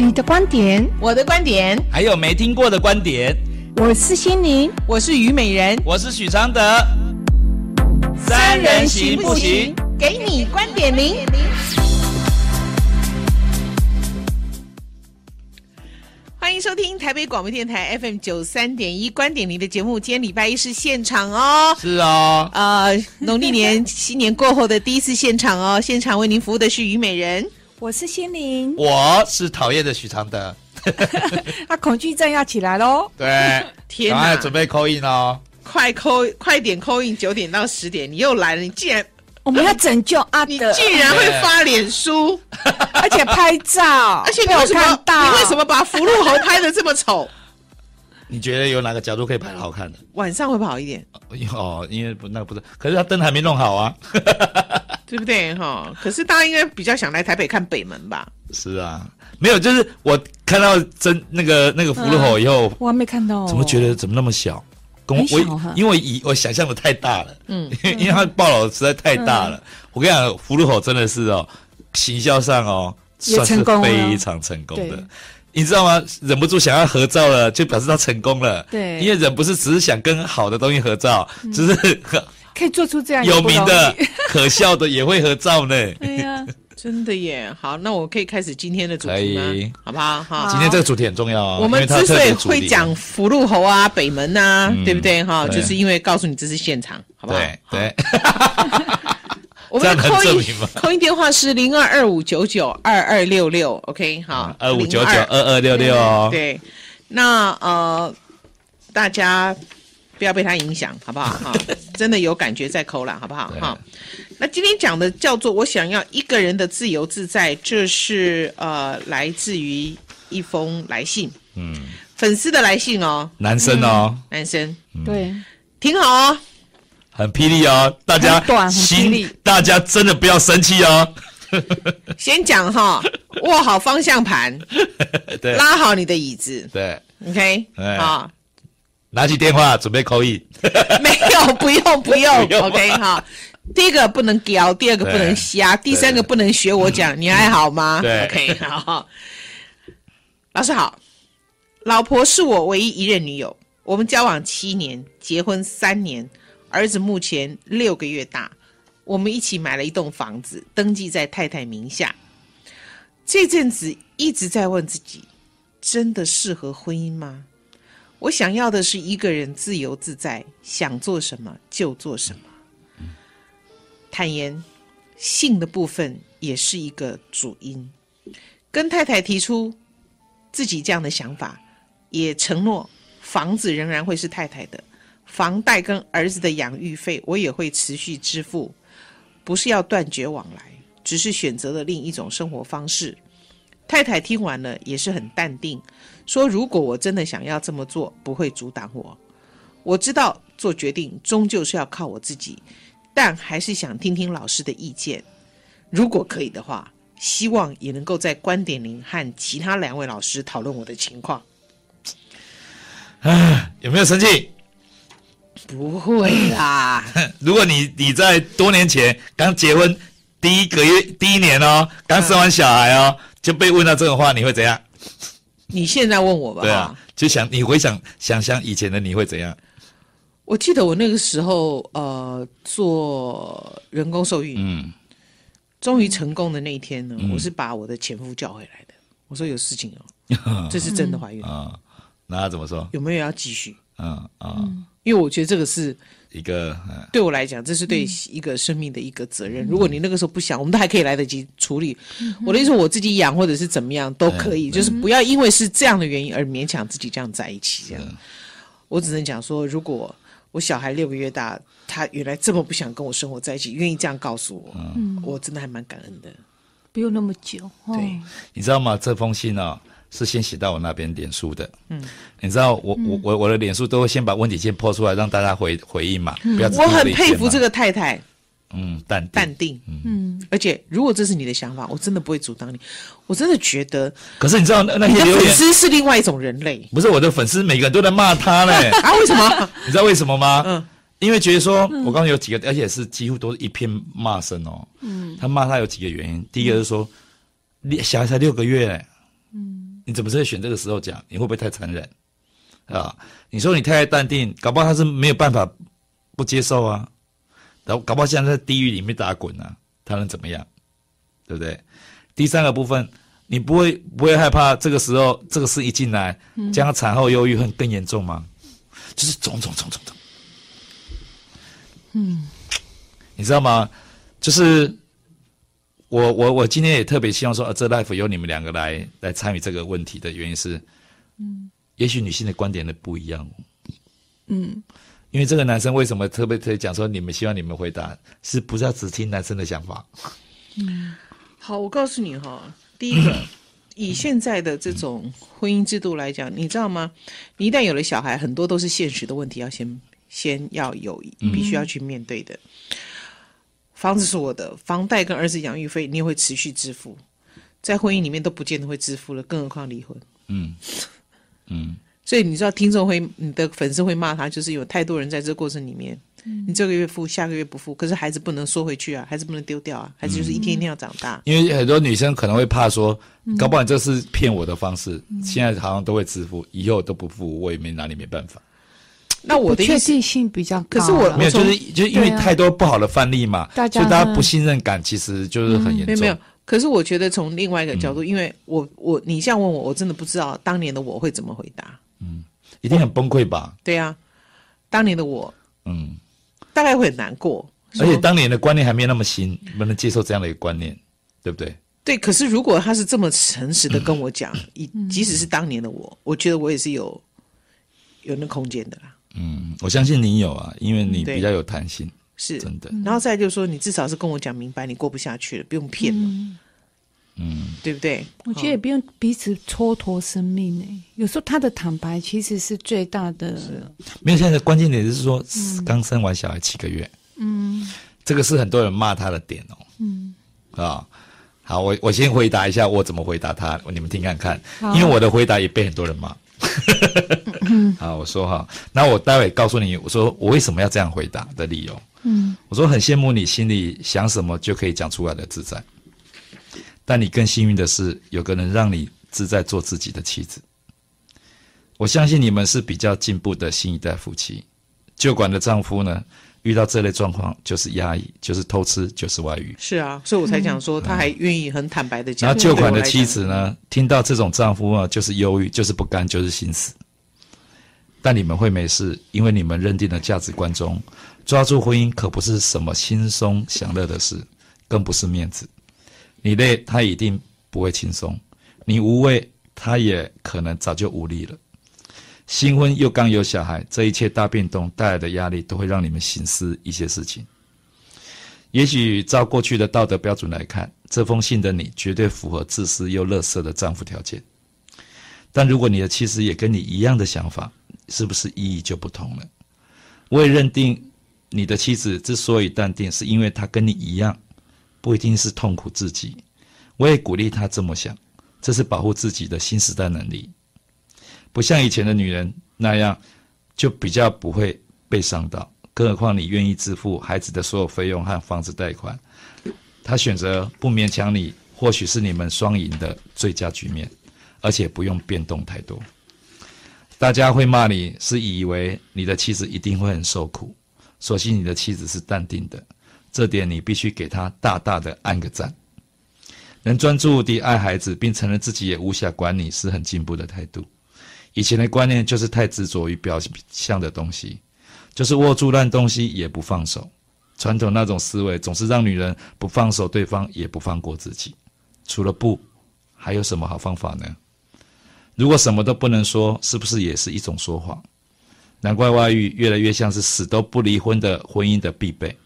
你的观点，我的观点，还有没听过的观点。我是心灵，我是虞美人，我是许常德。三人行不行？给你观点零。欢迎收听台北广播电台 FM 九三点一观点零的节目。今天礼拜一是现场哦，是哦，呃，农历年新年过后的第一次现场哦，现场为您服务的是虞美人。我是心灵，我是讨厌的许常德。啊，恐惧症要起来喽！对，天哪，准备 call in 哦，快 call，快点 call in，九点到十点，你又来了，你竟然，我们要拯救阿德，你竟然会发脸书，而且拍照，而且你有什么你为什么把福禄猴拍得这么丑？你觉得有哪个角度可以拍得好看的？晚上会不好一点？哦，因为不那个不是，可是他灯还没弄好啊。对不对哈？可是大家应该比较想来台北看北门吧？是啊，没有，就是我看到真那个那个福禄猴以后，我还没看到，怎么觉得怎么那么小？跟我因为以我想象的太大了，嗯，因为它报道实在太大了。我跟你讲，福禄猴真的是哦，行销上哦算是非常成功的，你知道吗？忍不住想要合照了，就表示他成功了。对，因为人不是只是想跟好的东西合照，只是。可以做出这样有名的、可笑的也会合照呢。对呀，真的耶！好，那我可以开始今天的主题吗？好不好？好，今天这个主题很重要啊。我们之所以会讲福禄猴啊、北门呐，对不对？哈，就是因为告诉你这是现场，好不好？对对。我们的扣音扣音电话是零二二五九九二二六六，OK，好，二五九九二二六六哦。对，那呃，大家。不要被他影响，好不好？哈，真的有感觉在扣了，好不好？哈，那今天讲的叫做“我想要一个人的自由自在”，这是呃来自于一封来信，嗯，粉丝的来信哦，男生哦，男生，对，挺好哦，很霹雳哦，大家短，很霹雳，大家真的不要生气哦。先讲哈，握好方向盘，对，拉好你的椅子，对，OK，好。拿起电话准备扣一，没有，不用，不用，OK 哈。第一个不能屌，第二个不能瞎，第三个不能学我讲，你还好吗？对，OK 好。老师好，老婆是我唯一一任女友，我们交往七年，结婚三年，儿子目前六个月大，我们一起买了一栋房子，登记在太太名下。这阵子一直在问自己，真的适合婚姻吗？我想要的是一个人自由自在，想做什么就做什么。坦言，性的部分也是一个主因。跟太太提出自己这样的想法，也承诺房子仍然会是太太的，房贷跟儿子的养育费我也会持续支付，不是要断绝往来，只是选择了另一种生活方式。太太听完了也是很淡定，说：“如果我真的想要这么做，不会阻挡我。我知道做决定终究是要靠我自己，但还是想听听老师的意见。如果可以的话，希望也能够在观点里和其他两位老师讨论我的情况。”啊，有没有生气？不会啦。如果你你在多年前刚结婚第一个月第一年哦，刚生完小孩哦。就被问到这种话，你会怎样？你现在问我吧。对啊，就想你回想想想以前的你会怎样？我记得我那个时候呃做人工受孕，嗯，终于成功的那一天呢，嗯、我是把我的前夫叫回来的。我说有事情哦，这是真的怀孕啊、嗯？那他怎么说？有没有要继续？嗯啊，嗯、因为我觉得这个是。一个对我来讲，这是对一个生命的一个责任。如果你那个时候不想，我们都还可以来得及处理。我的意思，我自己养或者是怎么样都可以，就是不要因为是这样的原因而勉强自己这样在一起。这样，我只能讲说，如果我小孩六个月大，他原来这么不想跟我生活在一起，愿意这样告诉我，我真的还蛮感恩的。不用那么久，对，你知道吗？这封信呢？是先写到我那边脸书的，嗯，你知道我我我我的脸书都会先把问题先抛出来，让大家回回应嘛，不要。我很佩服这个太太，嗯，淡淡定，嗯，而且如果这是你的想法，我真的不会阻挡你，我真的觉得。可是你知道那那些粉丝是另外一种人类，不是我的粉丝，每个人都在骂他嘞，啊，为什么？你知道为什么吗？嗯，因为觉得说我刚刚有几个，而且是几乎都是一片骂声哦，嗯，他骂他有几个原因，第一个是说，小孩才六个月，嗯。你怎么会选这个时候讲？你会不会太残忍啊？你说你太太淡定，搞不好他是没有办法不接受啊。然后搞不好现在在地狱里面打滚呢、啊，他能怎么样？对不对？第三个部分，你不会不会害怕这个时候这个事一进来，将产后忧郁会更严重吗？就是种种种种种。嗯，你知道吗？就是我我我今天也特别希望说，呃，这 life 由你们两个来来参与这个问题的原因是，嗯，也许女性的观点的不一样，嗯，因为这个男生为什么特别特别讲说，你们希望你们回答，是不是要只听男生的想法？嗯，好，我告诉你哈，第一个，以现在的这种婚姻制度来讲，你知道吗？你一旦有了小孩，很多都是现实的问题，要先先要有，必须要去面对的。房子是我的，房贷跟儿子养育费你也会持续支付，在婚姻里面都不见得会支付了，更何况离婚。嗯嗯，所以你知道听众会，你的粉丝会骂他，就是有太多人在这个过程里面，嗯、你这个月付，下个月不付，可是孩子不能缩回去啊，孩子不能丢掉啊，孩子就是一天一天要长大。因为很多女生可能会怕说，搞不好这是骗我的方式，嗯、现在好像都会支付，以后都不付，我也没拿你没办法。那我的确定性比较高，可是我没有，就是就是因为太多不好的范例嘛，所以大家不信任感其实就是很严重。没有，没有。可是我觉得从另外一个角度，因为我我你这样问我，我真的不知道当年的我会怎么回答。嗯，一定很崩溃吧？对啊，当年的我，嗯，大概会很难过。而且当年的观念还没有那么新，不能接受这样的一个观念，对不对？对。可是如果他是这么诚实的跟我讲，以即使是当年的我，我觉得我也是有有那空间的啦。嗯，我相信你有啊，因为你比较有弹性，是。真的。然后再就是说，你至少是跟我讲明白，你过不下去了，不用骗了，嗯，对不对？我觉得也不用彼此蹉跎生命诶。有时候他的坦白其实是最大的。没有，现在的关键点是说，刚生完小孩七个月，嗯，这个是很多人骂他的点哦，嗯，啊，好，我我先回答一下，我怎么回答他，你们听看看，因为我的回答也被很多人骂。好，我说哈，那我待会告诉你，我说我为什么要这样回答的理由。嗯，我说很羡慕你心里想什么就可以讲出来的自在，但你更幸运的是，有个人让你自在做自己的妻子。我相信你们是比较进步的新一代夫妻。旧馆的丈夫呢，遇到这类状况就是压抑，就是偷吃，就是外遇。是啊，所以我才讲说，他还愿意很坦白的讲。然后旧款的妻子呢，听到这种丈夫啊，就是忧郁，就是不甘，就是心死。但你们会没事，因为你们认定的价值观中，抓住婚姻可不是什么轻松享乐的事，更不是面子。你累，他一定不会轻松；你无畏，他也可能早就无力了。新婚又刚有小孩，这一切大变动带来的压力，都会让你们醒思一些事情。也许照过去的道德标准来看，这封信的你绝对符合自私又乐色的丈夫条件。但如果你的妻子也跟你一样的想法，是不是意义就不同了？我也认定你的妻子之所以淡定，是因为她跟你一样，不一定是痛苦自己。我也鼓励她这么想，这是保护自己的新时代能力。不像以前的女人那样，就比较不会被伤到。更何况你愿意支付孩子的所有费用和房子贷款，他选择不勉强你，或许是你们双赢的最佳局面，而且不用变动太多。大家会骂你是以为你的妻子一定会很受苦，所幸你的妻子是淡定的，这点你必须给她大大的按个赞。能专注地爱孩子，并承认自己也无暇管你，是很进步的态度。以前的观念就是太执着于表象的东西，就是握住烂东西也不放手。传统那种思维总是让女人不放手对方，也不放过自己。除了不，还有什么好方法呢？如果什么都不能说，是不是也是一种说谎？难怪外遇越来越像是死都不离婚的婚姻的必备。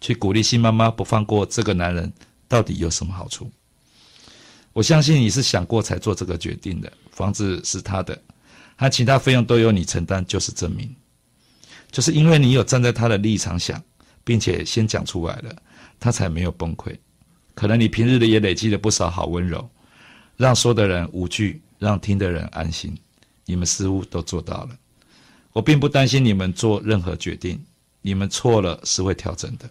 去鼓励新妈妈不放过这个男人，到底有什么好处？我相信你是想过才做这个决定的。房子是他的，他其他费用都由你承担，就是证明，就是因为你有站在他的立场想，并且先讲出来了，他才没有崩溃。可能你平日里也累积了不少好温柔，让说的人无惧，让听的人安心。你们似乎都做到了。我并不担心你们做任何决定，你们错了是会调整的。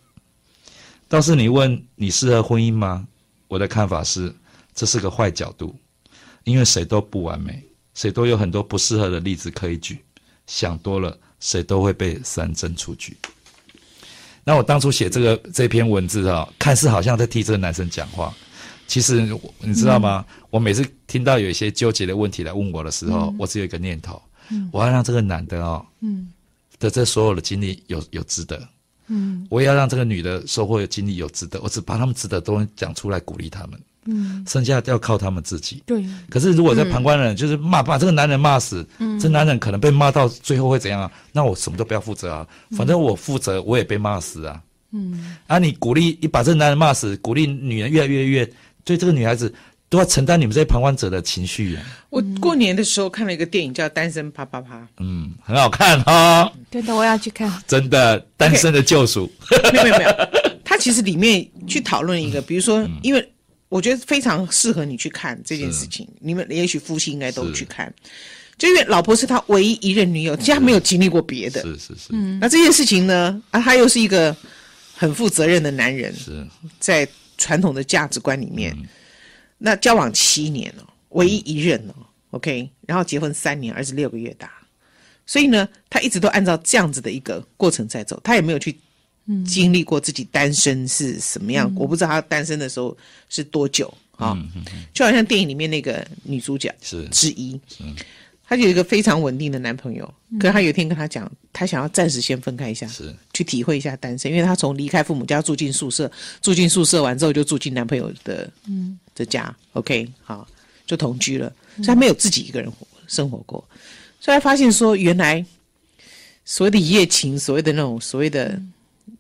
倒是你问你适合婚姻吗？我的看法是，这是个坏角度。因为谁都不完美，谁都有很多不适合的例子可以举，想多了，谁都会被三针出局。那我当初写这个这篇文字啊，看似好像在替这个男生讲话，其实你知道吗？嗯、我每次听到有一些纠结的问题来问我的时候，嗯、我只有一个念头，嗯、我要让这个男的哦，嗯，的这所有的经历有有值得，嗯，我也要让这个女的收获的经历有值得，我只把他们值得都讲出来鼓励他们。嗯，剩下要靠他们自己。对。可是如果在旁观人就是骂，把这个男人骂死，嗯，这男人可能被骂到最后会怎样啊？那我什么都不要负责啊，反正我负责，我也被骂死啊。嗯。啊，你鼓励，你把这个男人骂死，鼓励女人越来越越，对这个女孩子都要承担你们这些旁观者的情绪啊。我过年的时候看了一个电影叫《单身啪啪啪》，嗯，很好看哈。对的，我要去看。真的，单身的救赎。没有没有没有，他其实里面去讨论一个，比如说，因为。我觉得非常适合你去看这件事情，你们也许夫妻应该都去看，就因为老婆是他唯一一任女友，其实他没有经历过别的，是是是。嗯，那这件事情呢，啊，他又是一个很负责任的男人，是，在传统的价值观里面，嗯、那交往七年哦，唯一一任哦、嗯、，OK，然后结婚三年，儿子六个月大，所以呢，他一直都按照这样子的一个过程在走，他也没有去。经历过自己单身是什么样？嗯、我不知道他单身的时候是多久啊？就好像电影里面那个女主角是之一，她有一个非常稳定的男朋友。嗯、可是她有一天跟他讲，她想要暂时先分开一下，是去体会一下单身，因为她从离开父母家住进宿舍，住进宿舍完之后就住进男朋友的嗯的家。OK，好，就同居了，所以她没有自己一个人活生活过，所以她发现说，原来所谓的一夜情，所谓的那种所谓的。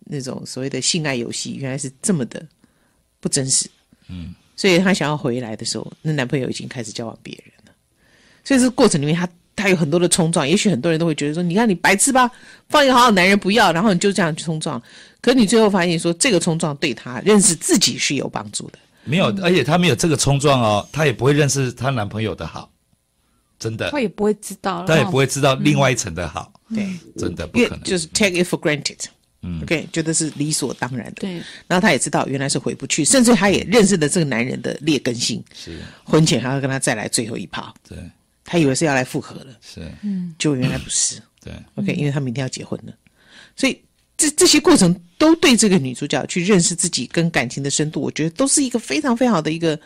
嗯那种所谓的性爱游戏，原来是这么的不真实。嗯，所以她想要回来的时候，那男朋友已经开始交往别人了。所以这个过程里面，她她有很多的冲撞。也许很多人都会觉得说：“你看你白痴吧，放一个好好男人不要，然后你就这样去冲撞。”可你最后发现说，这个冲撞对她认识自己是有帮助的。没有，而且她没有这个冲撞哦，她也不会认识她男朋友的好，真的。她也不会知道，她也不会知道另外一层的好。对、嗯，真的不可能。就是 take it for granted。嗯，OK，觉得是理所当然的。对，然后他也知道原来是回不去，甚至他也认识了这个男人的劣根性。是，婚前还要跟他再来最后一炮。对，他以为是要来复合了。是，嗯，就原来不是。对，OK，因为他明天要结婚了，所以这这些过程都对这个女主角去认识自己跟感情的深度，我觉得都是一个非常非常好的一个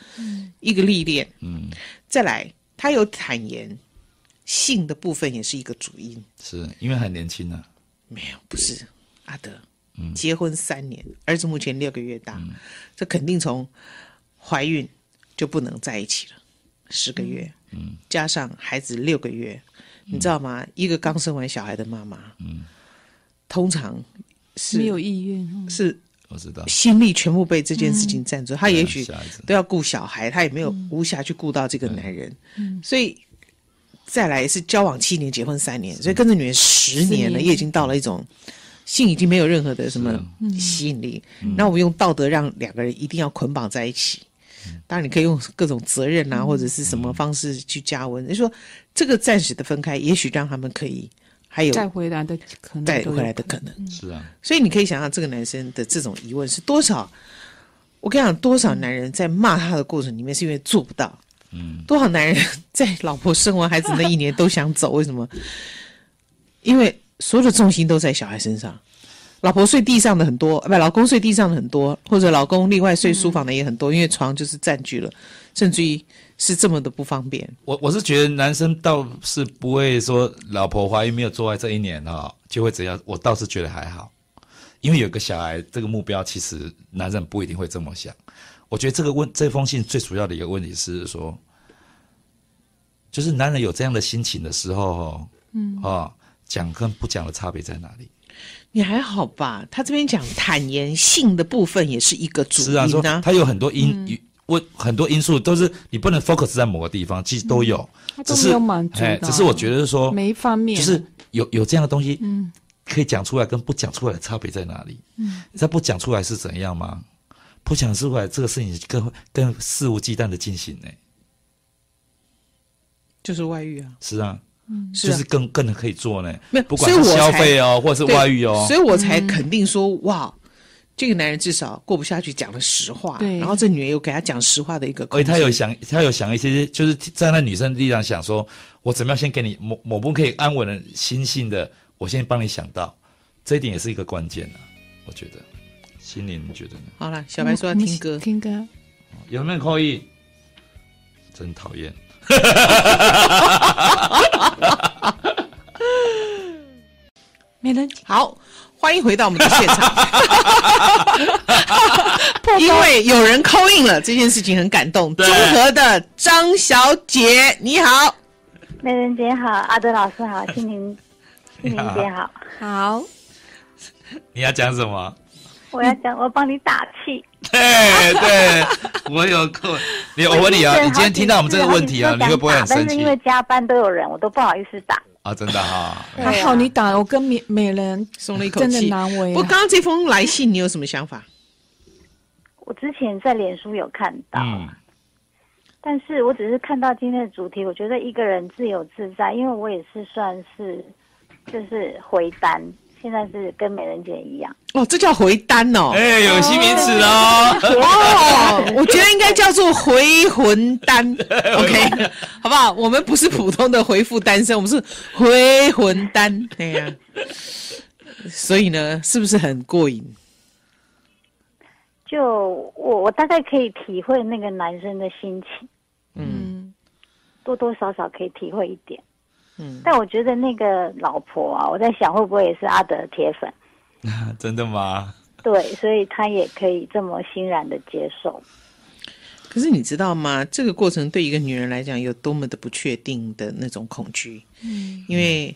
一个历练。嗯，再来，他有坦言，性的部分也是一个主因。是因为很年轻呢？没有，不是。阿德，嗯，结婚三年，儿子目前六个月大，嗯、这肯定从怀孕就不能在一起了，十个月，嗯，加上孩子六个月，嗯、你知道吗？一个刚生完小孩的妈妈，嗯，通常是没有意愿，是我知道，心力全部被这件事情占住，她、嗯、也许都要顾小孩，他也没有无暇去顾到这个男人，嗯，所以再来是交往七年，结婚三年，所以跟着女人十年了，也已经到了一种。性已经没有任何的什么吸引力，那、嗯、我们用道德让两个人一定要捆绑在一起。嗯、当然，你可以用各种责任啊，嗯、或者是什么方式去加温。你、嗯、说这个暂时的分开，也许让他们可以还有再回来的可能，再回来的可能。是啊，所以你可以想象这个男生的这种疑问是多少？我跟你讲，多少男人在骂他的过程里面是因为做不到。嗯，多少男人在老婆生完孩子那一年都想走？为什么？因为。所有的重心都在小孩身上，老婆睡地上的很多，不，老公睡地上的很多，或者老公另外睡书房的也很多，嗯、因为床就是占据了，甚至于是这么的不方便。我我是觉得男生倒是不会说老婆怀孕没有做爱这一年哈、哦、就会怎样，我倒是觉得还好，因为有个小孩这个目标，其实男人不一定会这么想。我觉得这个问这封信最主要的一个问题是说，就是男人有这样的心情的时候，哦、嗯啊。哦讲跟不讲的差别在哪里？你还好吧？他这边讲坦言性的部分也是一个主因啊，是啊，说他有很多因问、嗯、很多因素都是你不能 focus 在某个地方，其实都有，嗯、只是有满足只是我觉得说每一方面就是有有这样的东西，嗯，可以讲出来跟不讲出来的差别在哪里？嗯，你知道不讲出来是怎样吗？不讲出来这个事情更更肆无忌惮的进行呢，就是外遇啊，是啊。嗯，就是更更可以做呢，没有，不管是消费哦，或者是外遇哦，所以我才肯定说，哇，这个男人至少过不下去，讲了实话。对，然后这女人又给他讲实话的一个。而且他有想，他有想一些，就是站在那女生的立场想说，我怎么样先给你某某部可以安稳的心性的，我先帮你想到，这一点也是一个关键啊，我觉得。心灵，你觉得呢？好了，小白说要听歌，听歌。有没有可以？真讨厌。没人好，欢迎回到我们的现场。因为有人 call in 了，这件事情很感动。综合的张小姐，你好，美人姐好，阿德老师好，心灵心灵姐好，好。你要讲什么？我要讲，我帮你打气。对对，我有空。你我问你啊，你今天听到我们这个问题啊，你会不会很生气？但是因为加班都有人，我都不好意思打。啊，真的哈，还好你打，我跟美美人松了一口气，真的难为。我刚刚这封来信，你有什么想法？我之前在脸书有看到，嗯，但是我只是看到今天的主题，我觉得一个人自由自在，因为我也是算是就是回单。现在是跟美人姐一样哦，这叫回单哦，哎，有新名词哦，哦，我觉得 应该叫做回魂单，OK，好不好？我们不是普通的回复单身，我们是回魂单，对呀、啊。所以呢，是不是很过瘾？就我，我大概可以体会那个男生的心情，嗯，多多少少可以体会一点。嗯，但我觉得那个老婆啊，我在想会不会也是阿德铁粉？真的吗？对，所以他也可以这么欣然的接受。可是你知道吗？这个过程对一个女人来讲有多么的不确定的那种恐惧？嗯，因为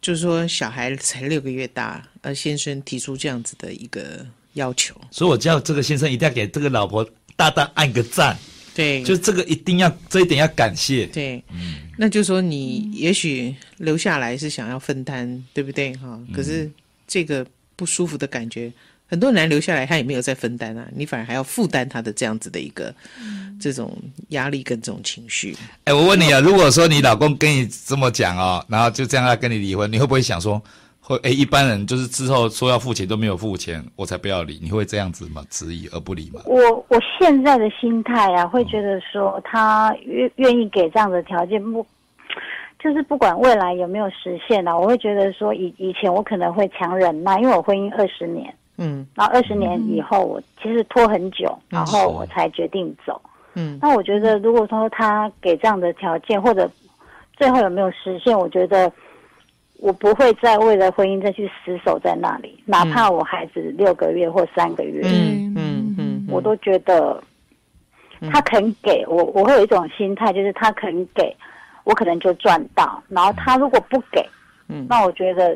就是说小孩才六个月大，而先生提出这样子的一个要求，所以我叫这个先生一定要给这个老婆大大按个赞。对，就这个一定要这一点要感谢。对，嗯，那就是说你也许留下来是想要分担，嗯、对不对？哈，可是这个不舒服的感觉，很多人留下来他也没有在分担啊，你反而还要负担他的这样子的一个、嗯、这种压力跟这种情绪。哎，我问你啊，如果说你老公跟你这么讲哦，然后就这样要跟你离婚，你会不会想说？会诶，一般人就是之后说要付钱都没有付钱，我才不要理。你会这样子吗？质疑而不理吗？我我现在的心态啊，会觉得说他愿愿意给这样的条件，不就是不管未来有没有实现啊，我会觉得说以以前我可能会强忍耐，因为我婚姻二十年，嗯，然后二十年以后我其实拖很久，嗯、然后我才决定走，嗯，那我觉得如果说他给这样的条件，或者最后有没有实现，我觉得。我不会再为了婚姻再去死守在那里，哪怕我孩子六个月或三个月，嗯嗯嗯，我都觉得他肯给我，我会有一种心态，就是他肯给我，可能就赚到。然后他如果不给，嗯，那我觉得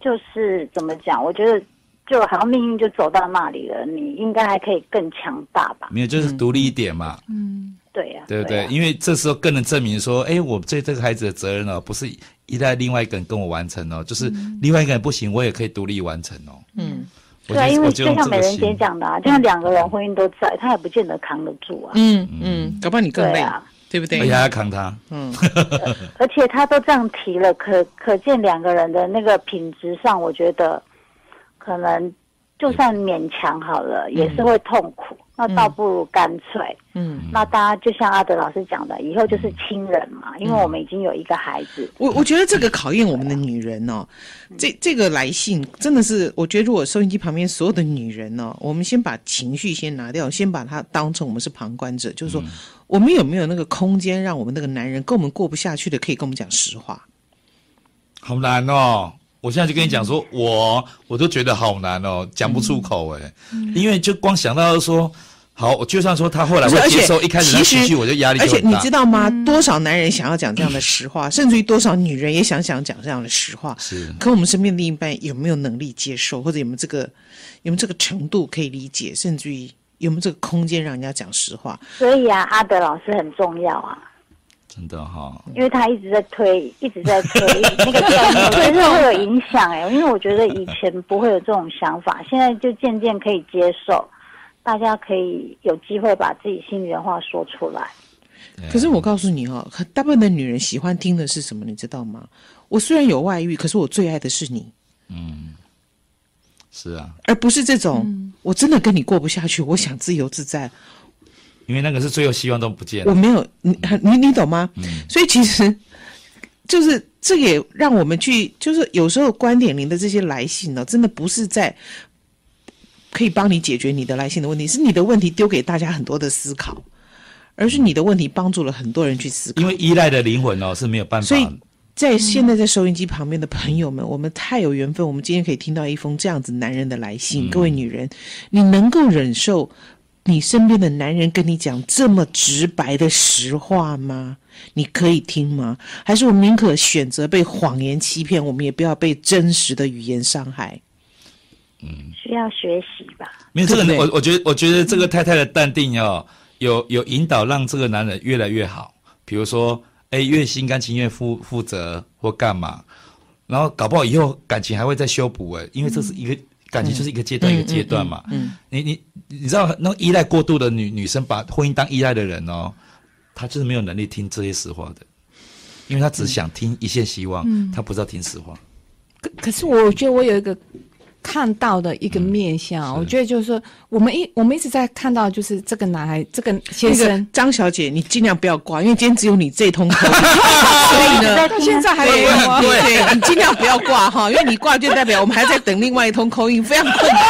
就是怎么讲？我觉得就好像命运就走到那里了，你应该还可以更强大吧？没有，就是独立一点嘛。嗯，对呀，对不对？因为这时候更能证明说，哎，我对这个孩子的责任呢，不是。依赖另外一个人跟我完成哦，就是另外一个人不行，我也可以独立完成哦。嗯，对啊，因为就像美人姐讲的啊，就像两个人婚姻都在，他也不见得扛得住啊。嗯嗯，搞不好你更累啊，对不对？而且还要扛他。嗯，而且他都这样提了，可可见两个人的那个品质上，我觉得可能就算勉强好了，也是会痛苦。那倒不如干脆，嗯，那大家就像阿德老师讲的，以后就是亲人嘛，因为我们已经有一个孩子。我我觉得这个考验我们的女人哦，这这个来信真的是，我觉得如果收音机旁边所有的女人哦，我们先把情绪先拿掉，先把它当成我们是旁观者，就是说，我们有没有那个空间，让我们那个男人跟我们过不下去的，可以跟我们讲实话？好难哦。我现在就跟你讲说，我我都觉得好难哦，讲不出口哎，因为就光想到说。好，我就算说他后来会接受，一开始他情绪我就压力就很大。而且你知道吗？多少男人想要讲这样的实话，甚至于多少女人也想想讲这样的实话。是，可我们身边另一半有没有能力接受，或者有没有这个有没有这个程度可以理解，甚至于有没有这个空间让人家讲实话？所以啊，阿德老师很重要啊，真的哈，因为他一直在推，一直在推那个观念，真的会有影响哎。因为我觉得以前不会有这种想法，现在就渐渐可以接受。大家可以有机会把自己心里的话说出来。可是我告诉你哦，大部分的女人喜欢听的是什么？你知道吗？我虽然有外遇，可是我最爱的是你。嗯，是啊，而不是这种、嗯、我真的跟你过不下去，我想自由自在。因为那个是最后希望都不见了。我没有你你你懂吗？嗯、所以其实就是这也让我们去，就是有时候观点零的这些来信呢，真的不是在可以帮你解决你的来信的问题，是你的问题丢给大家很多的思考，而是你的问题帮助了很多人去思考。因为依赖的灵魂哦是没有办法。所以在现在在收音机旁边的朋友们，嗯、我们太有缘分，我们今天可以听到一封这样子男人的来信。嗯、各位女人，你能够忍受？你身边的男人跟你讲这么直白的实话吗？你可以听吗？还是我们宁可选择被谎言欺骗，我们也不要被真实的语言伤害？嗯，需要学习吧。没有这个，我我觉得，我觉得这个太太的淡定哦，有有引导，让这个男人越来越好。比如说，哎，越心甘情愿负负责或干嘛，然后搞不好以后感情还会再修补哎，因为这是一个。嗯感情就是一个阶段一个阶段嘛，嗯，嗯嗯你你你知道那依赖过度的女女生，把婚姻当依赖的人哦，她就是没有能力听这些实话的，因为她只想听一线希望，嗯，她不知道听实话。可可是我觉得我有一个。看到的一个面相，嗯、我觉得就是说，我们一我们一直在看到，就是这个男孩，这个先生张小姐，你尽量不要挂，因为今天只有你这一通口音，所以呢，现在还有吗？对，对你尽量不要挂哈，因为你挂就代表我们还在等另外一通口音，非常困难，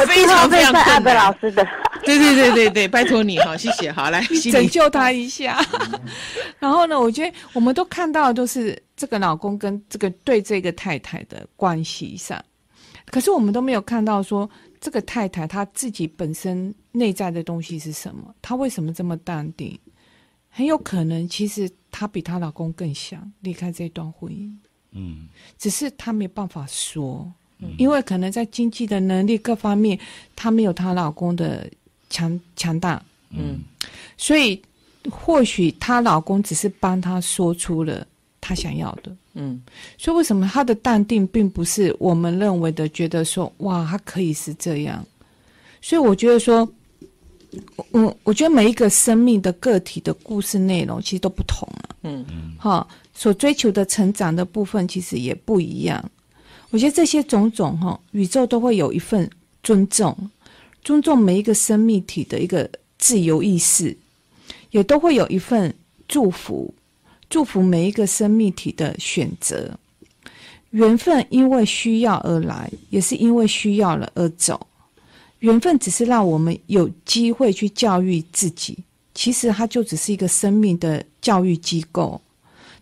我非常非常困难。老师的，对对对对对，拜托你哈，谢谢，好来 拯救他一下。然后呢，我觉得我们都看到都是这个老公跟这个对这个太太的关系上。可是我们都没有看到说这个太太她自己本身内在的东西是什么？她为什么这么淡定？很有可能其实她比她老公更想离开这段婚姻，嗯，只是她没有办法说，嗯，因为可能在经济的能力各方面，她没有她老公的强强大，嗯，所以或许她老公只是帮她说出了她想要的。嗯，所以为什么他的淡定并不是我们认为的，觉得说哇，他可以是这样。所以我觉得说，我我觉得每一个生命的个体的故事内容其实都不同啊。嗯嗯，哈，所追求的成长的部分其实也不一样。我觉得这些种种哈，宇宙都会有一份尊重，尊重每一个生命体的一个自由意识，也都会有一份祝福。祝福每一个生命体的选择，缘分因为需要而来，也是因为需要了而走。缘分只是让我们有机会去教育自己，其实它就只是一个生命的教育机构。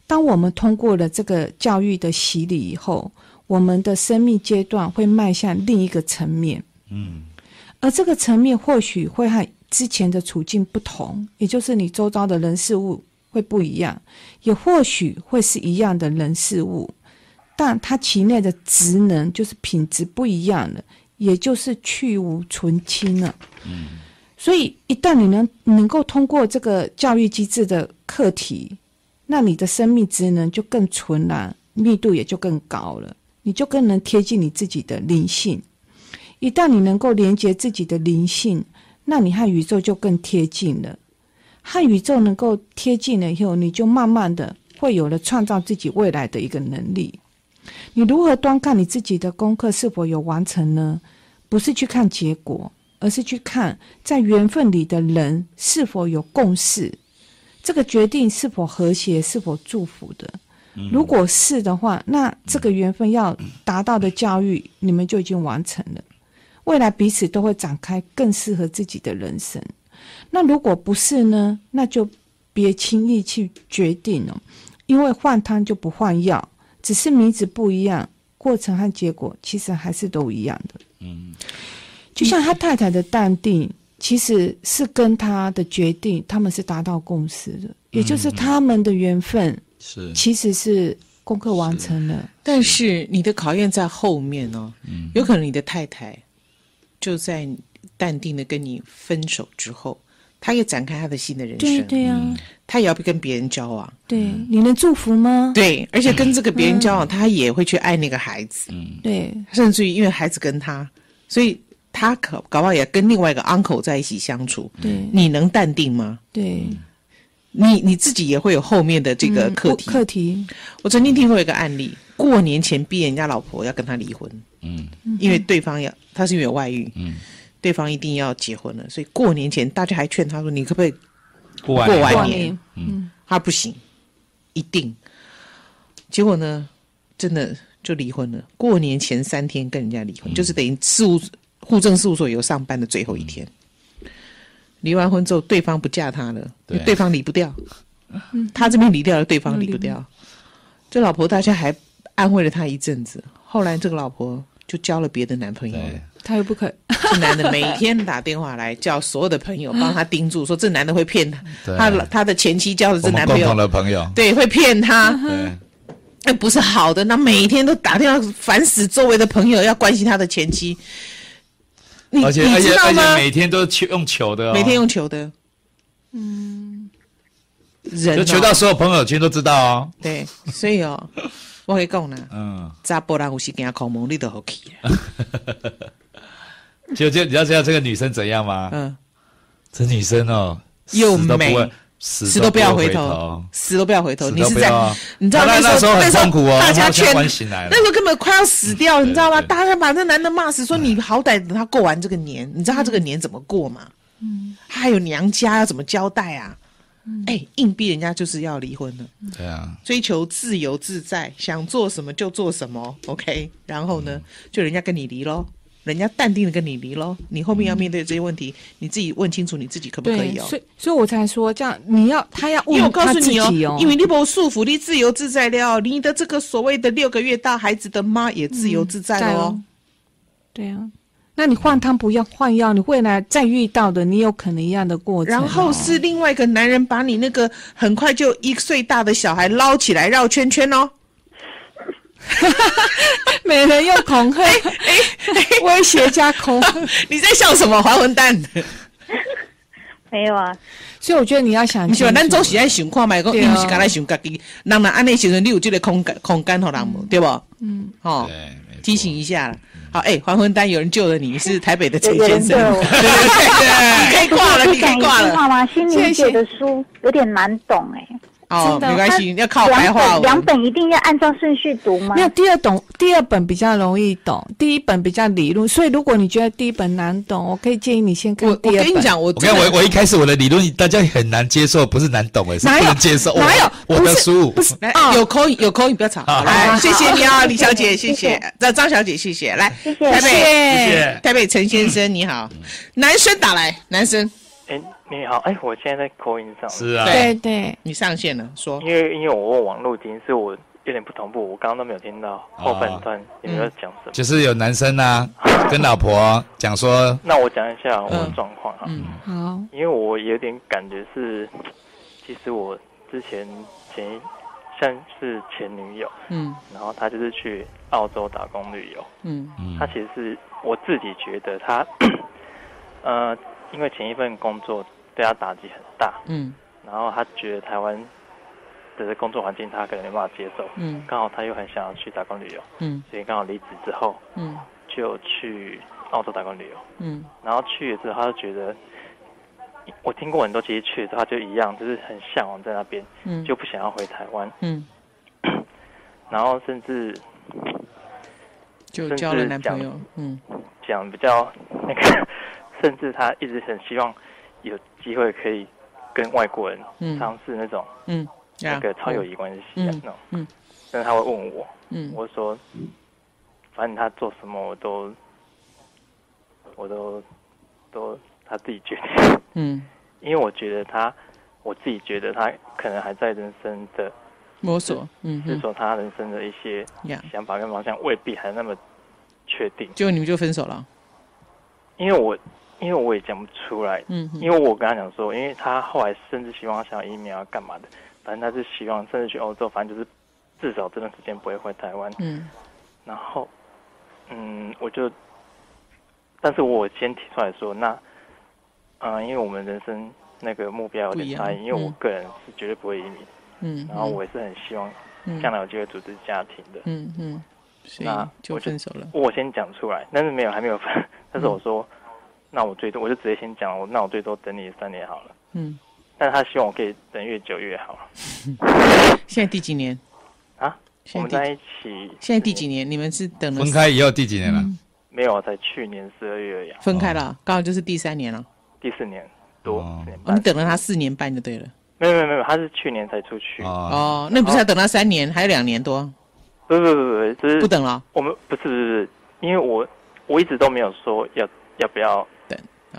当我们通过了这个教育的洗礼以后，我们的生命阶段会迈向另一个层面。嗯，而这个层面或许会和之前的处境不同，也就是你周遭的人事物。会不一样，也或许会是一样的人事物，但它其内的职能就是品质不一样了，也就是去无存菁了。嗯，所以一旦你能能够通过这个教育机制的课题，那你的生命职能就更纯然，密度也就更高了，你就更能贴近你自己的灵性。一旦你能够连接自己的灵性，那你和宇宙就更贴近了。和宇宙能够贴近了以后，你就慢慢的会有了创造自己未来的一个能力。你如何端看你自己的功课是否有完成呢？不是去看结果，而是去看在缘分里的人是否有共识，这个决定是否和谐，是否祝福的。如果是的话，那这个缘分要达到的教育，你们就已经完成了。未来彼此都会展开更适合自己的人生。那如果不是呢？那就别轻易去决定了，因为换汤就不换药，只是名字不一样，过程和结果其实还是都一样的。嗯，就像他太太的淡定，其实是跟他的决定，他们是达到共识的，也就是他们的缘分是其实是功课完成了，但是你的考验在后面哦。嗯，有可能你的太太就在淡定的跟你分手之后。他也展开他的新的人生，对对呀、啊，他也要跟别人交往，对，你能祝福吗？对，而且跟这个别人交往，嗯、他也会去爱那个孩子，嗯，对，甚至于因为孩子跟他，所以他可搞不好也跟另外一个 uncle 在一起相处，对，你能淡定吗？对，你你自己也会有后面的这个课题。课题。我曾经听过一个案例，过年前逼人家老婆要跟他离婚，嗯，因为对方要他是因为有外遇，嗯，对方一定要结婚了，所以过年前大家还劝他说：“你可不可以过完年？”嗯，他不行，一定。结果呢，真的就离婚了。过年前三天跟人家离婚，就是等于事务户政事务所有上班的最后一天。离完婚之后，对方不嫁他了，对，对方离不掉。他这边离掉了，对方离不掉。这老婆大家还安慰了他一阵子，后来这个老婆就交了别的男朋友了。他又不肯。这男的每天打电话来，叫所有的朋友帮他盯住，说这男的会骗他。他他的前妻交的这男朋友，的朋友，对，会骗他。那不是好的，那每天都打电话烦死周围的朋友，要关心他的前妻。而且而且而且每天都求用求的，每天用求的，嗯，人就求到所有朋友圈都知道哦。对，所以哦，我可以讲呢，嗯，查甫人有时惊恐梦，你都好气。就就你要知道这个女生怎样吗？嗯，这女生哦，又美。死都不要回头，死都不要回头。你是这样，你知道那时候很痛苦哦，大家劝，那时候根本快要死掉，你知道吗？大家把那男的骂死，说你好歹等他过完这个年，你知道他这个年怎么过吗？嗯，他还有娘家要怎么交代啊？哎，硬逼人家就是要离婚了。对啊，追求自由自在，想做什么就做什么。OK，然后呢，就人家跟你离喽。人家淡定的跟你离喽，你后面要面对这些问题，嗯、你自己问清楚你自己可不可以哦。所以，所以我才说这样，你要他要问他哦，因为我告诉你哦，因为你不束缚，你自由自在了，你的这个所谓的六个月大孩子的妈也自由自在了哦。嗯、对啊，那你换汤不要换药，你未来再遇到的，你有可能一样的过程。然后是另外一个男人把你那个很快就一岁大的小孩捞起来绕圈圈哦。哈哈哈！每人又恐吓，哎哎，威胁加恐吓，你在笑什么？还混蛋！没有啊，所以我觉得你要想，你说咱总是爱想看卖，讲你不是刚才想家己，人们安内时阵，你有这个空间空间和人无，对不？嗯，哦，提醒一下，好，哎，还魂丹，有人救了你，是台北的陈先生，对对 对，你可以挂了，你可以挂了，好吗？心灵写的书有点难懂，哎。哦，没关系，要靠白话。两本一定要按照顺序读吗？没有，第二懂，第二本比较容易懂，第一本比较理论。所以如果你觉得第一本难懂，我可以建议你先看第二本。我跟你讲，我我我我一开始我的理论大家很难接受，不是难懂哎，是不能接受。哪有？我的书不是有口音有口语，不要吵。来，谢谢你啊，李小姐，谢谢。张张小姐，谢谢。来，谢谢。台北，谢谢。台北陈先生，你好。男生打来，男生。哎，你好，哎，我现在在口音上。是啊，对对，你上线了，说。因为因为我问网络听，是我有点不同步，我刚刚都没有听到后半段有没有讲什么。就是有男生啊，跟老婆讲说。那我讲一下我的状况哈。嗯，好。因为我有点感觉是，其实我之前前像是前女友，嗯，然后她就是去澳洲打工旅游，嗯嗯，她其实是我自己觉得她，呃。因为前一份工作对他打击很大，嗯，然后他觉得台湾的工作环境他可能没办法接受，嗯，刚好他又很想要去打工旅游，嗯，所以刚好离职之后，嗯，就去澳洲打工旅游，嗯，然后去了之后他就觉得，我听过很多，其实去了之后他就一样，就是很向往在那边，嗯，就不想要回台湾，嗯，然后甚至就交了男朋友，嗯，讲比较那个。甚至他一直很希望有机会可以跟外国人尝试那种嗯那个超友谊关系那种。嗯，但是他会问我嗯，我说反正他做什么我都我都都他自己决定。嗯，因为我觉得他我自己觉得他可能还在人生的摸索嗯，是说他人生的一些想法跟方向未必还那么确定，就你们就分手了，因为我。因为我也讲不出来，嗯，因为我跟他讲说，因为他后来甚至希望想要移民啊，干嘛的，反正他是希望甚至去欧洲，反正就是至少这段时间不会回台湾，嗯，然后，嗯，我就，但是我先提出来说，那，嗯、呃，因为我们人生那个目标有点差异，因为我个人是绝对不会移民，嗯，然后我也是很希望将来有机会组织家庭的，嗯嗯，那就分手了，我先讲出来，但是没有还没有分，但是我说。嗯那我最多我就直接先讲，我那我最多等你三年好了。嗯，但他希望我可以等越久越好。现在第几年？啊？我们在一起。现在第几年？你们是等了分开以后第几年了？嗯、没有，才去年十二月而已。分开了，刚好就是第三年了。第四年多，哦、你等了他四年半就对了。没有没有没有，他是去年才出去。哦，哦，那你不是要等他三年，还有两年多？不不不不，就是不等了。我们不是不是，因为我我一直都没有说要要不要.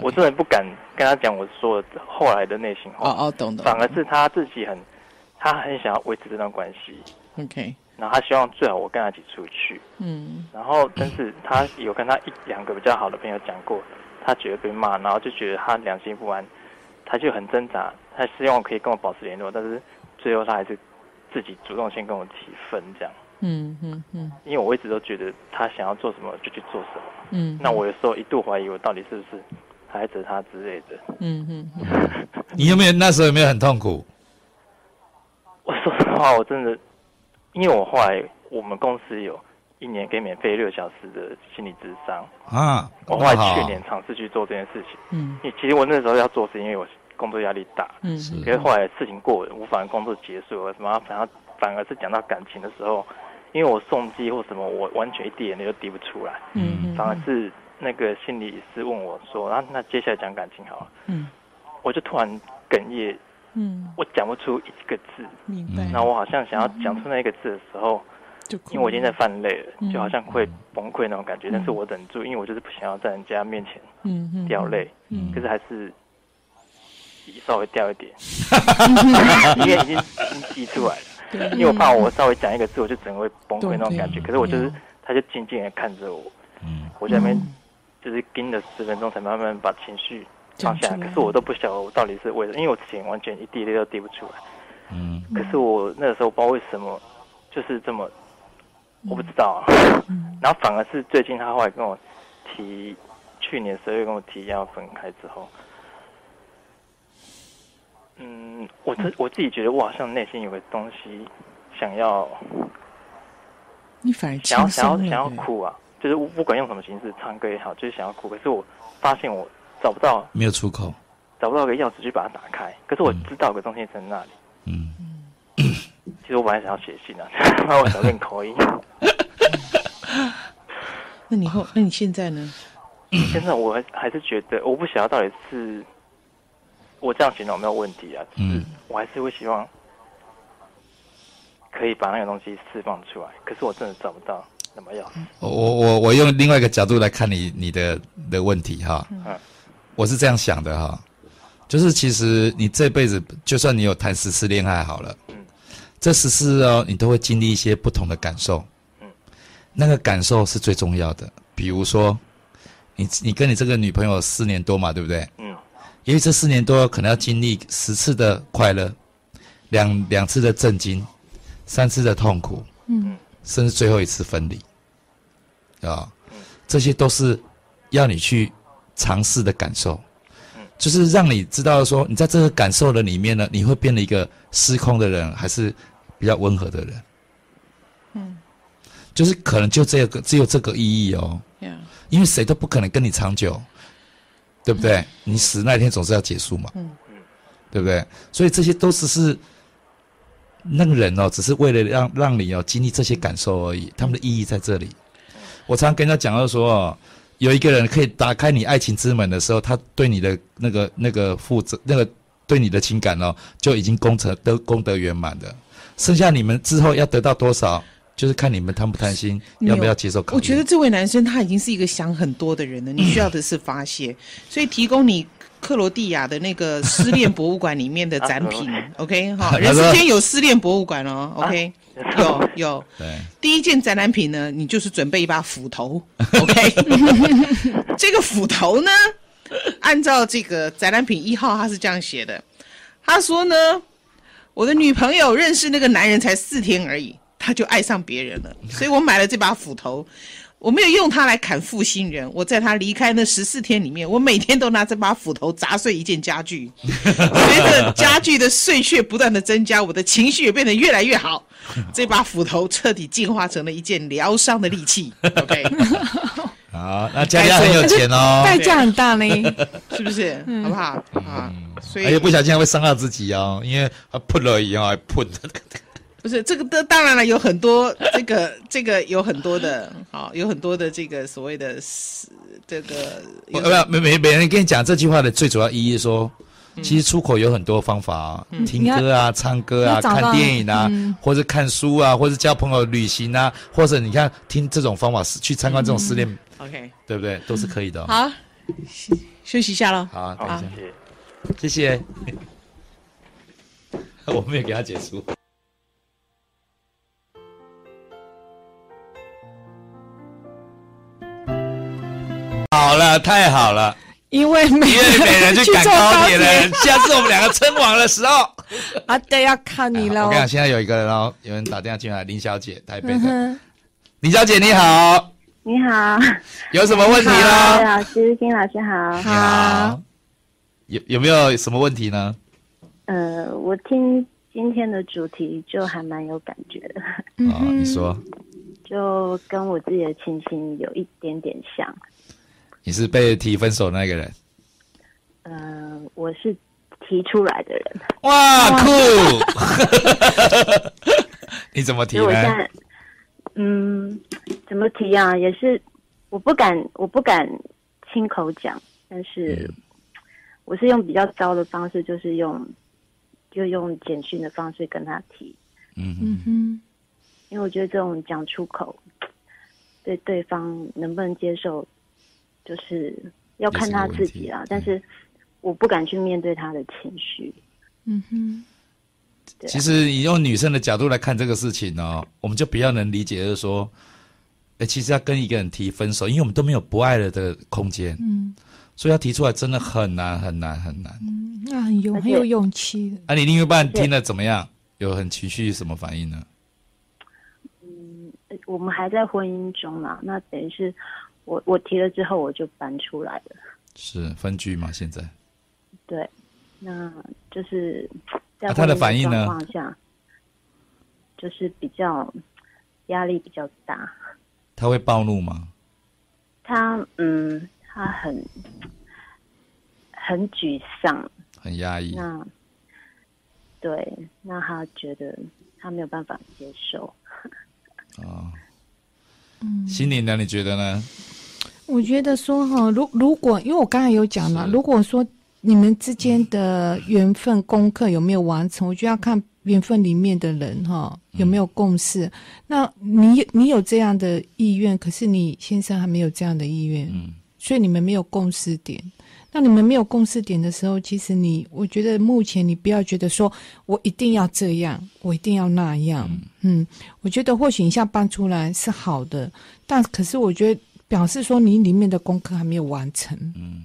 我真的不敢跟他讲我说的后来的内心话。哦哦，懂懂。反而是他自己很，他很想要维持这段关系。OK。然后他希望最好我跟他一起出去。嗯。然后，但是他有跟他一两个比较好的朋友讲过，他觉得被骂，然后就觉得他良心不安，他就很挣扎。他希望可以跟我保持联络，但是最后他还是自己主动先跟我提分这样。嗯嗯嗯。因为我一直都觉得他想要做什么就去做什么。嗯。那我有时候一度怀疑我到底是不是。孩子他之类的，嗯嗯，你有没有那时候有没有很痛苦？我说实话，我真的，因为我后来我们公司有一年给免费六小时的心理智商啊，我后来去年尝试去做这件事情，嗯，因为其实我那时候要做是因为我工作压力大，嗯，可是后来事情过了，无法工作结束了，什么反而反而是讲到感情的时候，因为我送机或什么，我完全一滴眼泪都滴不出来，嗯，反而是。那个心理师问我说：“啊，那接下来讲感情好了。”嗯，我就突然哽咽，嗯，我讲不出一个字，明白。然后我好像想要讲出那一个字的时候，嗯、因为我已经在泛泪了，嗯、就好像会崩溃那种感觉。嗯、但是我忍住，因为我就是不想要在人家面前嗯掉泪，嗯，可是还是稍微掉一点，因为已经已经滴出来因为我怕我稍微讲一个字，我就整个会崩溃那种感觉。可是我就是，他就静静的看着我，嗯，我在那边。就是盯了十分钟，才慢慢把情绪放下来。可是我都不晓得我到底是为了，因为我之前完全一滴泪都滴不出来。嗯。可是我那个时候不知道为什么，就是这么，我不知道啊。嗯。然后反而是最近他后来跟我提，去年十二月跟我提要分开之后，嗯，我自我自己觉得我好像内心有个东西想要，你反而想要想要想要哭啊。就是不管用什么形式，唱歌也好，就是想要哭。可是我发现我找不到，没有出口，找不到个钥匙去把它打开。可是我知道有个东西在那里。嗯。其实我本来想要写信啊，那 我想练口音。那你后，那你现在呢？现在我还是觉得，我不晓得到底是我这样形容有没有问题啊？嗯。我还是会希望可以把那个东西释放出来，可是我真的找不到。怎么样？我我我用另外一个角度来看你你的的问题哈，嗯，我是这样想的哈，就是其实你这辈子就算你有谈十次恋爱好了，嗯，这十次哦，你都会经历一些不同的感受，嗯，那个感受是最重要的。比如说，你你跟你这个女朋友四年多嘛，对不对？嗯，因为这四年多可能要经历十次的快乐，两两次的震惊，三次的痛苦，嗯。甚至最后一次分离，啊，这些都是要你去尝试的感受，就是让你知道说，你在这个感受的里面呢，你会变得一个失控的人，还是比较温和的人？嗯，就是可能就这个只有这个意义哦，因为谁都不可能跟你长久，对不对？你死那天总是要结束嘛，嗯，对不对？所以这些都只是。那个人哦，只是为了让让你哦经历这些感受而已，他们的意义在这里。我常常跟人家讲到说哦，有一个人可以打开你爱情之门的时候，他对你的那个那个负责，那个对你的情感哦，就已经功成都功德圆满的。剩下你们之后要得到多少，就是看你们贪不贪心，要不要接受考验。我觉得这位男生他已经是一个想很多的人了，你需要的是发泄，所以提供你。克罗地亚的那个失恋博物馆里面的展品，OK 哈，人世间有失恋博物馆哦，OK，有有。对，第一件展览品呢，你就是准备一把斧头，OK。这个斧头呢，按照这个展览品一号，他是这样写的，他说呢，我的女朋友认识那个男人才四天而已，他就爱上别人了，所以我买了这把斧头。我没有用它来砍负心人。我在他离开那十四天里面，我每天都拿这把斧头砸碎一件家具。随着家具的碎屑不断的增加，我的情绪也变得越来越好。这把斧头彻底进化成了一件疗伤的利器。OK，好，那家里很有钱哦，代价很大呢，是不是？好不好？啊，所以而且不小心还会伤到自己哦，因为他喷了以后还喷。不是这个的，当然了，有很多这个这个有很多的，好，有很多的这个所谓的这个。不不，没没没人跟你讲这句话的最主要意义，说其实出口有很多方法啊，听歌啊，唱歌啊，看电影啊，或者看书啊，或者交朋友、旅行啊，或者你看听这种方法去参观这种失恋，OK，对不对？都是可以的。好，休息一下喽。好，等一下，谢谢。我们也给他结束。好了，太好了，因为美人去赶高铁了。下次我们两个称王的时候，啊，对，要靠你了。我跟你讲，现在有一个人哦，有人打电话进来，林小姐，台北的。林小姐你好，你好，有什么问题呢？金老师，金老师好，你好。有有没有什么问题呢？呃，我听今天的主题就还蛮有感觉的。啊，你说，就跟我自己的情形有一点点像。你是被提分手那个人？呃，我是提出来的人。哇，酷！你怎么提呢？嗯，怎么提啊？也是我不敢，我不敢亲口讲，但是我是用比较糟的方式，就是用就用简讯的方式跟他提。嗯嗯哼，因为我觉得这种讲出口，对对方能不能接受？就是要看他自己啊，是但是我不敢去面对他的情绪。嗯哼，啊、其实你用女生的角度来看这个事情呢，我们就比较能理解，就是说，哎，其实要跟一个人提分手，因为我们都没有不爱了的空间。嗯，所以要提出来真的很难很难很难。嗯，那很有很有勇气的。啊，你另一半听了怎么样？有很情绪什么反应呢？嗯，我们还在婚姻中啦，那等于是。我我提了之后，我就搬出来了。是分居吗？现在？对，那就是在他的反应呢？况下，就是比较压力比较大。他会暴怒吗？他嗯，他很很沮丧，很压抑。那对，那他觉得他没有办法接受。哦，嗯，心灵呢？你觉得呢？我觉得说哈，如如果因为我刚才有讲了，如果说你们之间的缘分功课有没有完成，我就要看缘分里面的人哈有没有共识。那你你有这样的意愿，可是你先生还没有这样的意愿，所以你们没有共识点。那你们没有共识点的时候，其实你我觉得目前你不要觉得说我一定要这样，我一定要那样。嗯，我觉得或许一下搬出来是好的，但可是我觉得。表示说你里面的功课还没有完成，嗯，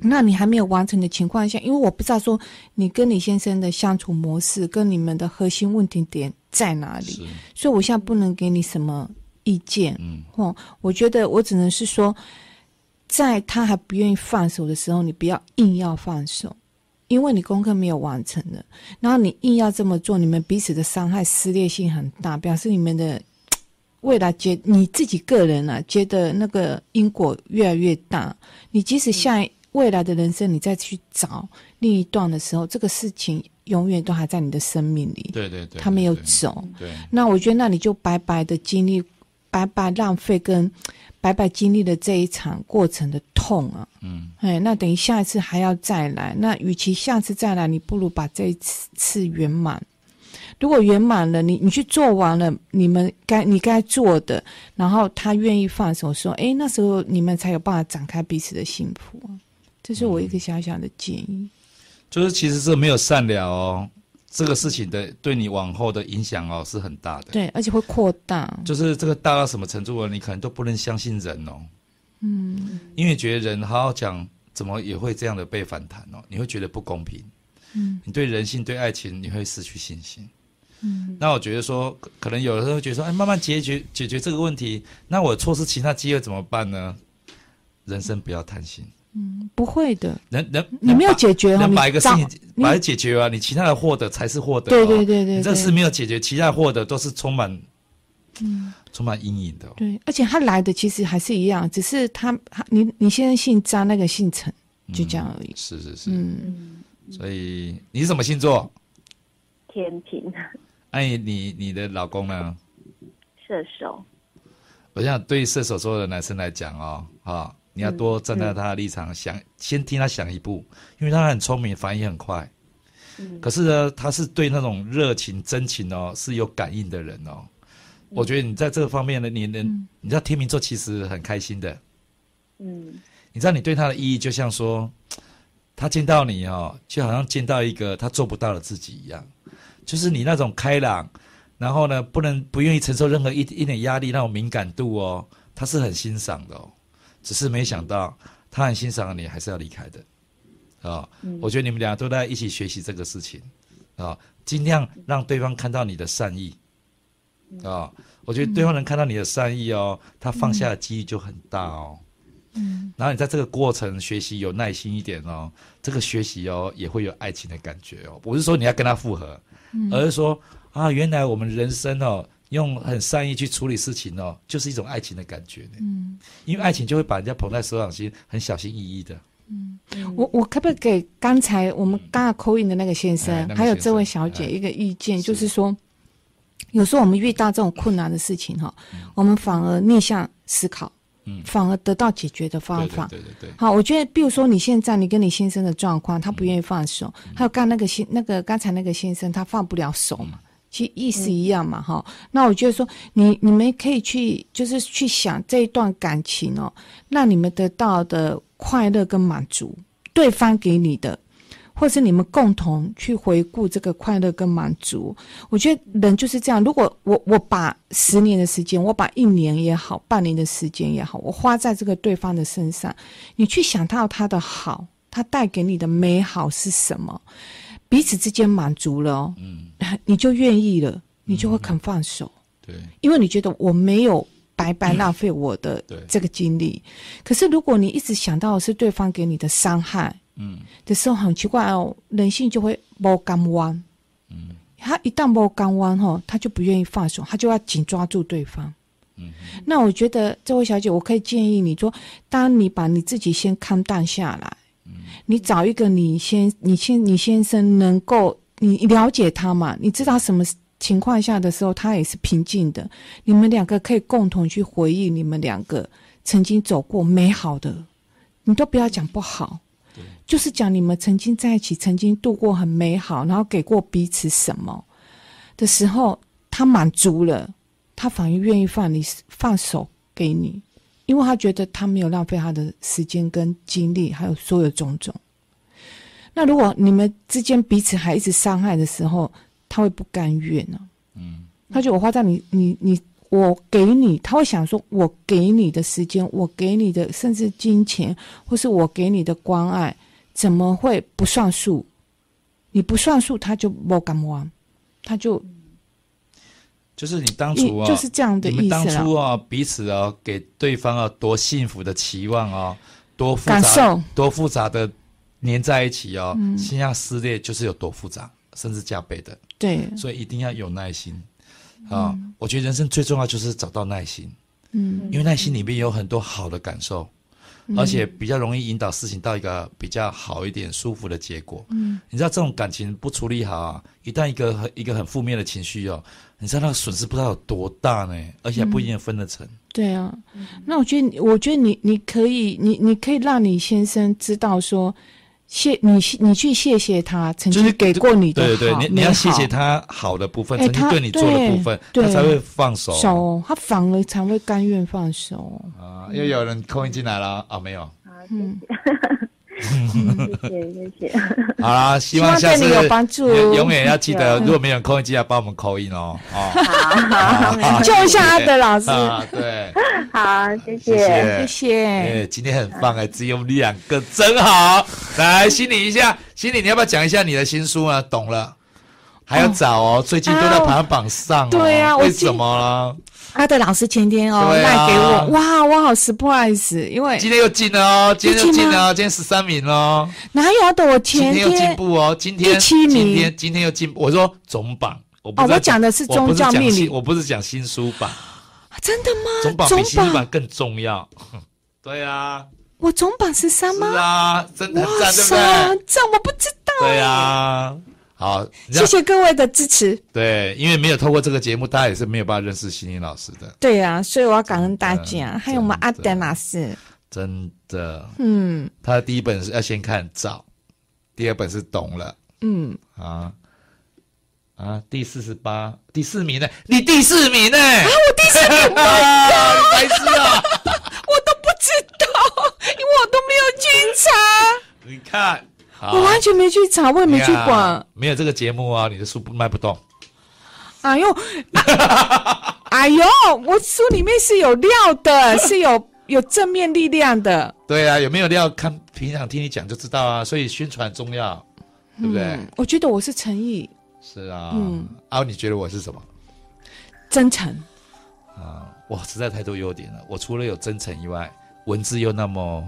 那你还没有完成的情况下，因为我不知道说你跟你先生的相处模式跟你们的核心问题点在哪里，所以我现在不能给你什么意见，嗯，哦，我觉得我只能是说，在他还不愿意放手的时候，你不要硬要放手，因为你功课没有完成的，然后你硬要这么做，你们彼此的伤害撕裂性很大，表示你们的。未来觉你自己个人啊，觉得那个因果越来越大。你即使下未来的人生，你再去找另一段的时候，这个事情永远都还在你的生命里。对对对，他没有走。对，那我觉得那你就白白的经历，白白浪费跟白白经历了这一场过程的痛啊。嗯，哎，那等于下一次还要再来。那与其下次再来，你不如把这一次次圆满。如果圆满了，你你去做完了，你们该你该做的，然后他愿意放手说，哎，那时候你们才有办法展开彼此的幸福。这是我一个小小的建议。嗯、就是其实是没有善了哦，这个事情的对你往后的影响哦是很大的。对，而且会扩大。就是这个大到什么程度了？你可能都不能相信人哦。嗯。因为觉得人好好讲，怎么也会这样的被反弹哦？你会觉得不公平。嗯。你对人性、对爱情，你会失去信心。嗯，那我觉得说，可能有的时候觉得说，哎，慢慢解决解决这个问题，那我错失其他机会怎么办呢？人生不要贪心。嗯，不会的。能能你没有解决啊，能把一个事情把它解决啊，你其他的获得才是获得。对对对对，你这事没有解决，其他获得都是充满嗯，充满阴影的。对，而且他来的其实还是一样，只是他你你现在姓张，那个姓陈，就这样而已。是是是，嗯，所以你是什么星座？天秤。哎，你你的老公呢？射手。我想对射手座的男生来讲哦，啊，你要多站在他的立场想，先听他想一步，因为他很聪明，反应很快。可是呢，他是对那种热情、真情哦，是有感应的人哦。我觉得你在这个方面呢，你能，你知道天秤座其实很开心的。嗯，你知道你对他的意义，就像说，他见到你哦，就好像见到一个他做不到的自己一样，就是你那种开朗，然后呢，不能不愿意承受任何一一点压力那种敏感度哦，他是很欣赏的哦。只是没想到，他很欣赏你，还是要离开的。啊、哦，我觉得你们俩都在一起学习这个事情，啊、哦，尽量让对方看到你的善意，啊、哦，我觉得对方能看到你的善意哦，他放下的机遇就很大哦。嗯，然后你在这个过程学习有耐心一点哦，这个学习哦也会有爱情的感觉哦。不是说你要跟他复合，而是说啊，原来我们人生哦，用很善意去处理事情哦，就是一种爱情的感觉。嗯，因为爱情就会把人家捧在手掌心，很小心翼翼的。嗯，我我可不可以给刚才我们刚刚 call in 的那个先生，还有这位小姐一个意见，哎、就是说，有时候我们遇到这种困难的事情哈，嗯、我们反而逆向思考，嗯，反而得到解决的方法。对对对，对，对。好，我觉得，比如说你现在你跟你先生的状况，他不愿意放手，嗯、还有刚那个先那个刚才那个先生，他放不了手嘛。嗯其实意思一样嘛，哈、嗯。那我觉得说，你你们可以去，就是去想这一段感情哦，让你们得到的快乐跟满足，对方给你的，或是你们共同去回顾这个快乐跟满足。我觉得人就是这样。如果我我把十年的时间，我把一年也好，半年的时间也好，我花在这个对方的身上，你去想到他的好，他带给你的美好是什么？彼此之间满足了，哦，嗯，你就愿意了，你就会肯放手，对，因为你觉得我没有白白浪费我的这个精力。可是如果你一直想到的是对方给你的伤害，嗯，的时候很奇怪哦，人性就会无港湾，嗯，他一旦无港湾哈，他就不愿意放手，他就要紧抓住对方，嗯，那我觉得这位小姐，我可以建议你说，当你把你自己先看淡下来。嗯你找一个你先，你先，你先生能够你了解他嘛？你知道什么情况下的时候，他也是平静的。你们两个可以共同去回忆你们两个曾经走过美好的，你都不要讲不好，就是讲你们曾经在一起，曾经度过很美好，然后给过彼此什么的时候，他满足了，他反而愿意放你放手给你。因为他觉得他没有浪费他的时间跟精力，还有所有种种。那如果你们之间彼此还一直伤害的时候，他会不甘愿呢、啊？嗯，他觉得我花在你、你、你，我给你，他会想说，我给你的时间，我给你的甚至金钱，或是我给你的关爱，怎么会不算数？你不算数，他就不敢玩，他就。就是你当初啊，就是这样的意思。你们当初啊，彼此啊，给对方啊多幸福的期望啊，多复杂，多复杂的粘在一起哦，心要撕裂就是有多复杂，甚至加倍的。对，所以一定要有耐心啊！嗯、我觉得人生最重要就是找到耐心，嗯，因为耐心里面有很多好的感受。而且比较容易引导事情到一个比较好一点、舒服的结果。嗯，你知道这种感情不处理好啊，一旦一个很一个很负面的情绪哦，你知道那个损失不知道有多大呢？而且还不一定分得成。嗯、对啊，那我觉得，我觉得你你可以，你你可以让你先生知道说。谢你，你去谢谢他曾经给过你的好，对对对，你你要谢谢他好的部分，曾经对你做的部分，他才会放手，手他反而才会甘愿放手。啊，又有人扣音进来了啊，没有。嗯，谢谢谢谢。好啦，希望下次有帮助，永远要记得，如果没有人扣音记得，帮我们扣音哦。好，救一下阿德老师。对。好，谢谢，谢谢。今天很棒哎，只有两个，真好。来，心理一下，心理，你要不要讲一下你的新书啊？懂了，还要找哦，最近都在排行榜上。对呀，为什么呢？阿德老师前天哦带给我，哇，我好 surprise，因为今天又进了哦，今天又进了，今天十三名哦。哪有的？我前天又进步哦，今天第七名，今天今天又进步。我说总榜。我不是哦，我讲的是宗教命理，我不是讲新书榜。真的吗？总榜比新书榜更重要。对啊，我总榜十三吗？是啊，真的赞，对不对？这我不知道。对啊，好，谢谢各位的支持。对，因为没有透过这个节目，大家也是没有办法认识心灵老师的。对啊，所以我要感恩大家，还有我们阿德老师。真的，嗯，他的第一本是要先看早，第二本是懂了，嗯啊。啊，第四十八，第四名呢？你第四名呢？啊，我第四名，白痴啊！我都不知道，因为我都没有去查。你看，我完全没去查，我也没去管。没有这个节目啊，你的书卖不动。哎呦，哎呦，我书里面是有料的，是有 有正面力量的。对啊，有没有料？看平常听你讲就知道啊。所以宣传重要，对不对？我觉得我是诚意。是啊，嗯，啊，你觉得我是什么？真诚啊，哇实在太多优点了。我除了有真诚以外，文字又那么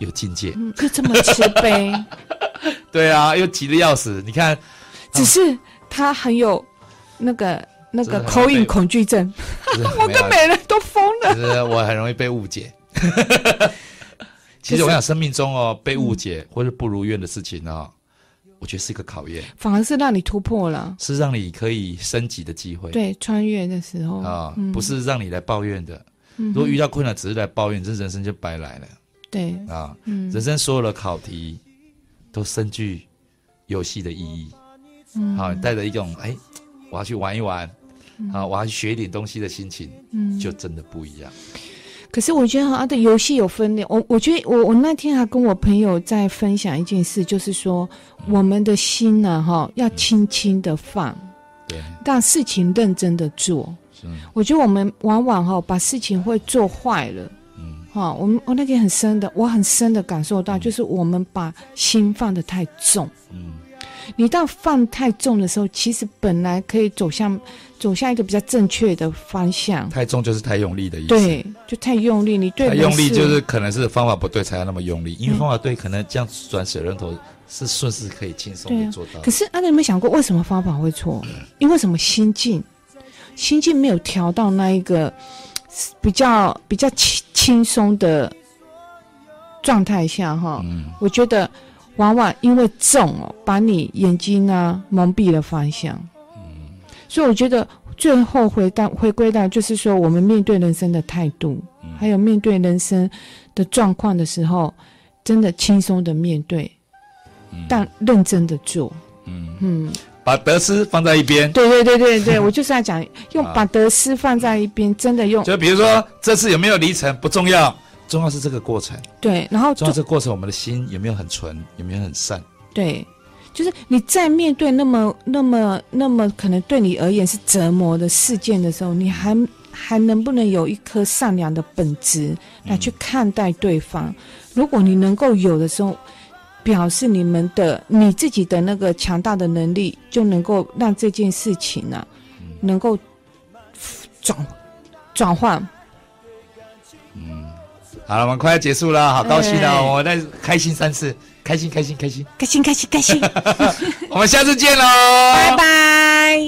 有境界，又这么慈悲。对啊，又急得要死。你看，只是他很有那个那个口音恐惧症，我跟每人都疯了。其实我很容易被误解。其实我想，生命中哦，被误解或者不如愿的事情哦。我觉得是一个考验，反而是让你突破了，是让你可以升级的机会。对，穿越的时候啊，嗯、不是让你来抱怨的。如果遇到困难只是来抱怨，这人生就白来了。对啊，嗯、人生所有的考题都深具游戏的意义。嗯，好，带着一种哎，我要去玩一玩，嗯、啊，我要去学一点东西的心情，嗯，就真的不一样。可是我觉得啊，对游戏有分裂。我我觉得我我那天还跟我朋友在分享一件事，就是说我们的心呢，哈，要轻轻的放，对，让事情认真的做。是，我觉得我们往往哈把事情会做坏了，嗯，哈，我们我那天很深的，我很深的感受到，就是我们把心放得太重，嗯。你到放太重的时候，其实本来可以走向走向一个比较正确的方向。太重就是太用力的意思。对，就太用力。你对太用力就是可能是方法不对才要那么用力，因为方法对，可能这样转水龙头是顺势可以轻松的做到。可是阿德有没有想过，为什么方法会错？因为什么心境，心境没有调到那一个比较比较轻轻松的状态下哈。嗯，我觉得。往往因为重哦，把你眼睛啊蒙蔽了方向。嗯，所以我觉得最后回到回归到就是说，我们面对人生的态度，嗯、还有面对人生的状况的时候，真的轻松的面对，嗯、但认真的做。嗯嗯，嗯把得失放在一边。对对对对对，我就是要讲用把得失放在一边，真的用。就比如说这次有没有离成不重要。重要是这个过程，对，然后重要这个过程，我们的心有没有很纯，有没有很善？对，就是你在面对那么、那么、那么可能对你而言是折磨的事件的时候，你还还能不能有一颗善良的本质来去看待对方？嗯、如果你能够有的时候，表示你们的你自己的那个强大的能力，就能够让这件事情呢、能够转转换。嗯。好了，我们快要结束了，好高兴啊！我再开心三次，开心开心开心，开心开心开心，我们下次见喽，拜拜。